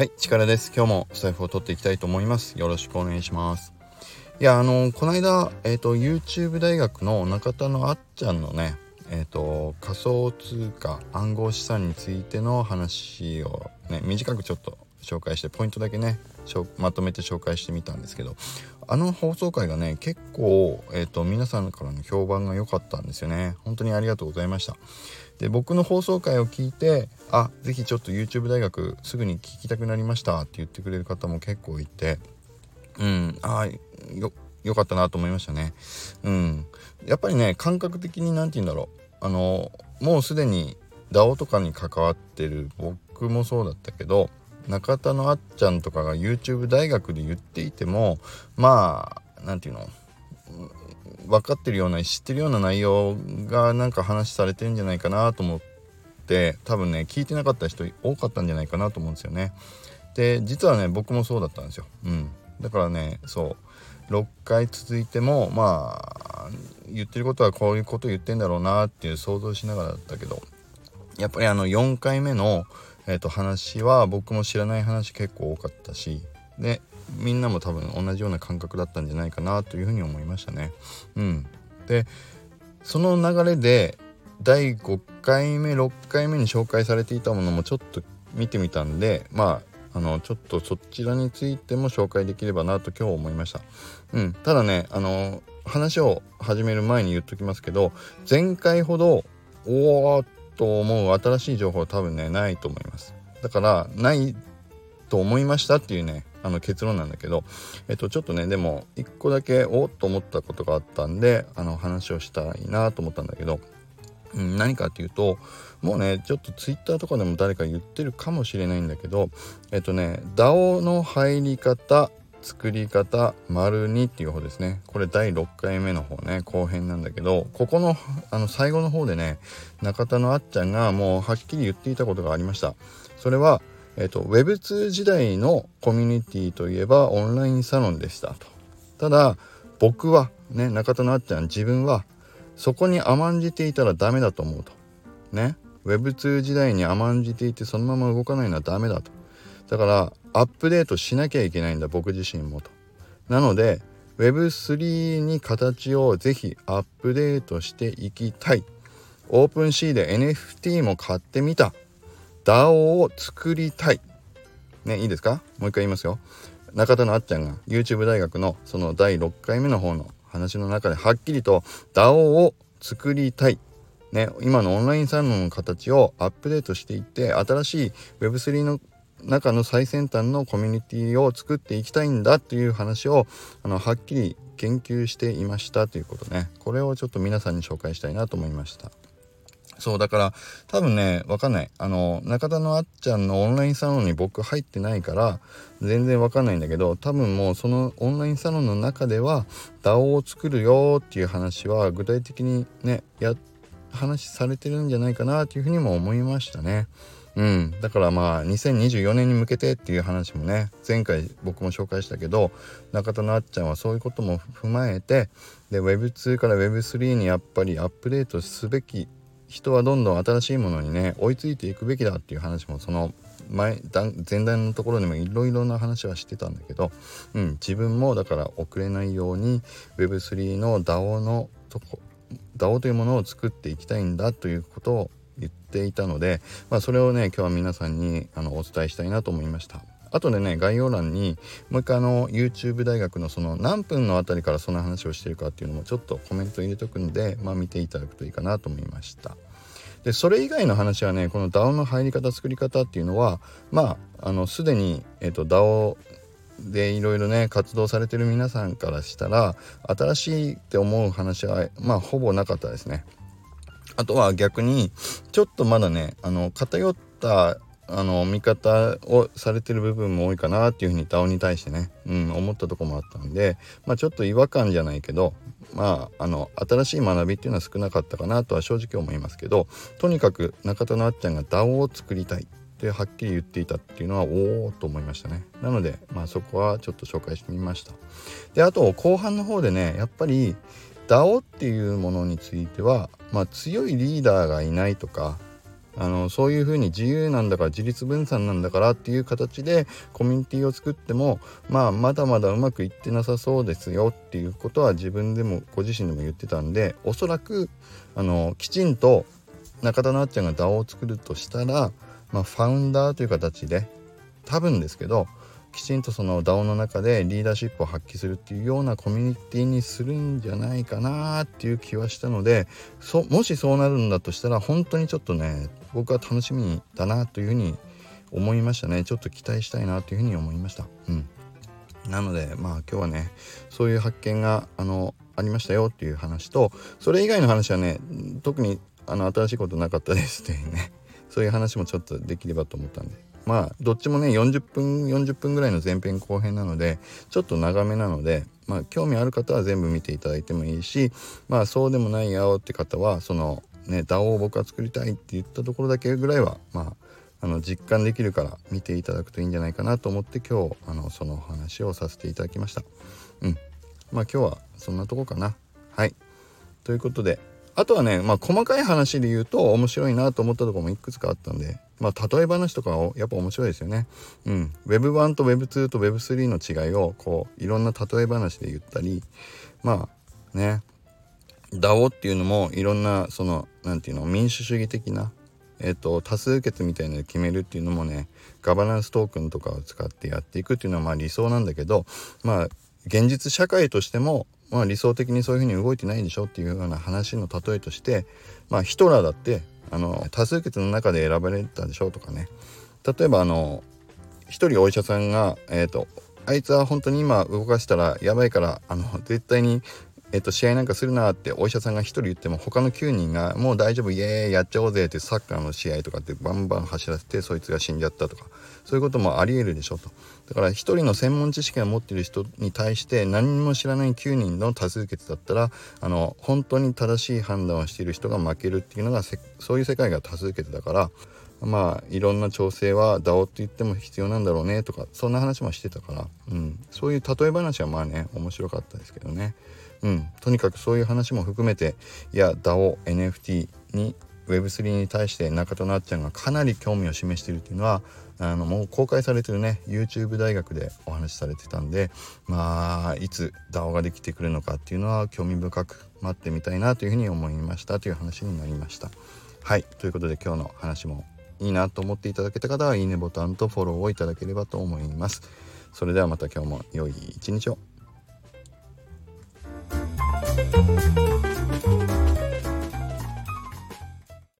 はい、力です。今日もスタイフを取っていきたいと思います。よろしくお願いします。いや、あの、この間、えっ、ー、と、YouTube 大学の中田のあっちゃんのね、えっ、ー、と、仮想通貨暗号資産についての話をね、短くちょっと紹介してポイントだけねまとめて紹介してみたんですけどあの放送回がね結構、えーと、皆さんからの評判が良かったんですよね。本当にありがとうございました。で僕の放送回を聞いてあ是非ちょっと YouTube 大学すぐに聞きたくなりました。って言ってくれる方も結構いてうんあよよかったなと思いましたね。うん。やっぱりね感覚的に何て言うんだろう。あのもうすでに DAO とかに関わってる僕もそうだったけど中田のあっちゃんとかが YouTube 大学で言っていてもまあ何て言うの分かってるような知ってるような内容がなんか話されてるんじゃないかなと思って多分ね聞いてなかった人多かったんじゃないかなと思うんですよね。で実はね僕もそうだったんですよ。うん、だからねそう6回続いてもまあ言ってることはこういうこと言ってんだろうなっていう想像しながらだったけどやっぱりあの4回目のえー、と話は僕も知らない話結構多かったしでみんなも多分同じような感覚だったんじゃないかなというふうに思いましたね。うん、でその流れで第5回目6回目に紹介されていたものもちょっと見てみたんでまああのちょっとそちらについても紹介できればなと今日思いました。うん、ただねあの話を始める前に言っときますけど前回ほどおおと思う新しい情報は多分ねないと思います。だからないと思いましたっていうねあの結論なんだけどえっとちょっとねでも一個だけおっと思ったことがあったんであの話をしたいなと思ったんだけど、うん、何かっていうともうねちょっと Twitter とかでも誰か言ってるかもしれないんだけどえっとね DAO の入り方作り方丸2っていう方ですね。これ第6回目の方ね。後編なんだけどここのあの最後の方でね中田のあっちゃんがもうはっきり言っていたことがありました。それはえっ、と Web2 時代のコミュニティといえばオンラインサロンでしたと。ただ僕はね中田のあっちゃん自分はそこに甘んじていたらダメだと思うと。ね。Web2 時代に甘んじていてそのまま動かないのはダメだと。だからアップデートしなきゃいけないんだ僕自身もと。なので Web3 に形をぜひアップデートしていきたい。オープンシーで NFT も買ってみた。DAO を作りたい。ね、いいですか？もう一回言いますよ。中田のあっちゃんが YouTube 大学のその第6回目の方の話の中ではっきりと DAO を作りたい。ね、今のオンラインサロンの形をアップデートしていって新しい Web3 の中の最先端のコミュニティを作っていきたいんだっていう話をあのはっきり言及していましたということねこれをちょっと皆さんに紹介したいなと思いましたそうだから多分ねわかんないあの中田のあっちゃんのオンラインサロンに僕入ってないから全然わかんないんだけど多分もうそのオンラインサロンの中では DAO を作るよっていう話は具体的にねや話されてるんじゃないかなというふうにも思いましたね。うん、だからまあ2024年に向けてっていう話もね前回僕も紹介したけど中田のあっちゃんはそういうことも踏まえてで Web2 から Web3 にやっぱりアップデートすべき人はどんどん新しいものにね追いついていくべきだっていう話もその前前段のところでもいろいろな話はしてたんだけど、うん、自分もだから遅れないように Web3 の DAO のとこ DAO というものを作っていきたいんだということを言っていたので、まあ、それをね今日は皆さんにあのお伝えしたいなと思いました。あとでね概要欄にもう一回あの YouTube 大学のその何分のあたりからそんな話をしてるかっていうのもちょっとコメント入れとくんで、まあ、見ていただくといいかなと思いました。でそれ以外の話はねこの DAO の入り方作り方っていうのはまああのすでに、えーと、DAO でいろいろね活動されてる皆さんからしたら新しいって思う話はまあほぼなかったですね。あとは逆にちょっとまだねあの偏ったあの見方をされてる部分も多いかなっていうふうに DAO に対してね、うん、思ったとこもあったんで、まあ、ちょっと違和感じゃないけどまああの新しい学びっていうのは少なかったかなとは正直思いますけどとにかく中田のあっちゃんが DAO を作りたいってはっきり言っていたっていうのはおおと思いましたね。なのでまあそこはちょっと紹介してみました。であと後半の方でねやっぱり DAO っていうものについては、まあ、強いリーダーがいないとかあのそういうふうに自由なんだから自立分散なんだからっていう形でコミュニティを作ってもまあまだまだうまくいってなさそうですよっていうことは自分でもご自身でも言ってたんでおそらくあのきちんと中田なっちゃんが DAO を作るとしたら、まあ、ファウンダーという形で多分ですけどきちんとその DAO の中でリーダーシップを発揮するっていうようなコミュニティにするんじゃないかなっていう気はしたのでそもしそうなるんだとしたら本当にちょっとね僕は楽しみだなというふうに思いましたね。ちょっと期待したいなというふうに思いました。うん。なのでまあ今日はねそういう発見があのありましたよっていう話とそれ以外の話はね特にあの新しいことなかったですっていうねそういう話もちょっとできればと思ったんで。まあどっちもね40分40分ぐらいの前編後編なのでちょっと長めなのでまあ興味ある方は全部見ていただいてもいいしまあそうでもないよって方はそのね DAO を僕は作りたいって言ったところだけぐらいはまああの実感できるから見ていただくといいんじゃないかなと思って今日あのその話をさせていただきました。うんまあ今日はそんなとこかな。はいということであとはね、まあ、細かい話で言うと面白いなと思ったとこもいくつかあったんで、まあ、例え話とかをやっぱ面白いですよね。うん。Web1 と Web2 と Web3 の違いを、こう、いろんな例え話で言ったり、まあ、ね、DAO っていうのもいろんな、その、何て言うの、民主主義的な、えっ、と、多数決みたいなので決めるっていうのもね、ガバナンストークンとかを使ってやっていくっていうのはまあ理想なんだけど、まあ、現実社会としてもまあ、理想的にそういうふうに動いてないんでしょっていうような話の例えとして、まあ、ヒトラーだってあの多数決の中で選ばれたでしょうとかね。例えばあの一人お医者さんが、えーと、あいつは本当に今動かしたらやばいからあの絶対にえっと、試合なんかするなってお医者さんが1人言っても他の9人がもう大丈夫イエーイやっちゃおうぜってサッカーの試合とかってバンバン走らせてそいつが死んじゃったとか。そういうこともありえるでしょと。だから1人の専門知識を持ってる人に対して何も知らない9人の多数決だったらあの本当に正しい判断をしている人が負けるっていうのがそういう世界が多数決だからまあいろんな調整は DAO って言っても必要なんだろうねとかそんな話もしてたから、うん、そういう例え話はまあね面白かったですけどね。うん、とにかくそういう話も含めていや DAO、NFT に Web3 に対して中田なっちゃんがかなり興味を示しているっていうのはあのもう公開されてるね YouTube 大学でお話しされてたんでまあいつ DAO ができてくるのかっていうのは興味深く待ってみたいなというふうに思いましたという話になりました。はいということで今日の話もいいなと思っていただけた方はいいねボタンとフォローをいただければと思います。それではまた今日も良い一日を。